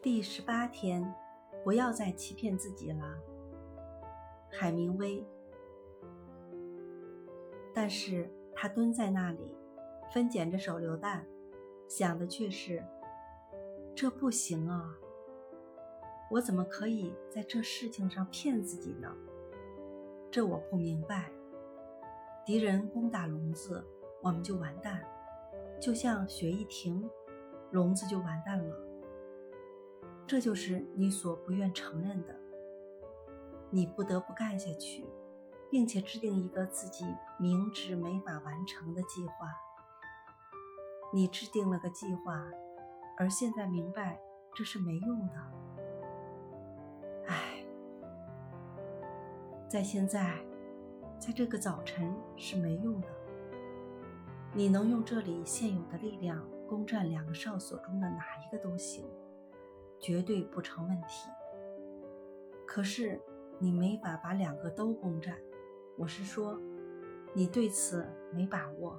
第十八天，不要再欺骗自己了。海明威。但是他蹲在那里，分拣着手榴弹，想的却是：这不行啊！我怎么可以在这事情上骗自己呢？这我不明白。敌人攻打笼子，我们就完蛋；就像雪一停，笼子就完蛋了。这就是你所不愿承认的，你不得不干下去，并且制定一个自己明知没法完成的计划。你制定了个计划，而现在明白这是没用的。唉，在现在，在这个早晨是没用的。你能用这里现有的力量攻占两个哨所中的哪一个都行。绝对不成问题。可是你没法把两个都攻占，我是说，你对此没把握。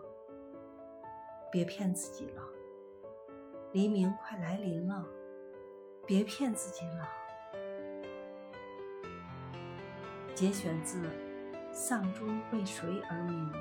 别骗自己了，黎明快来临了，别骗自己了。节选自《丧钟为谁而鸣》。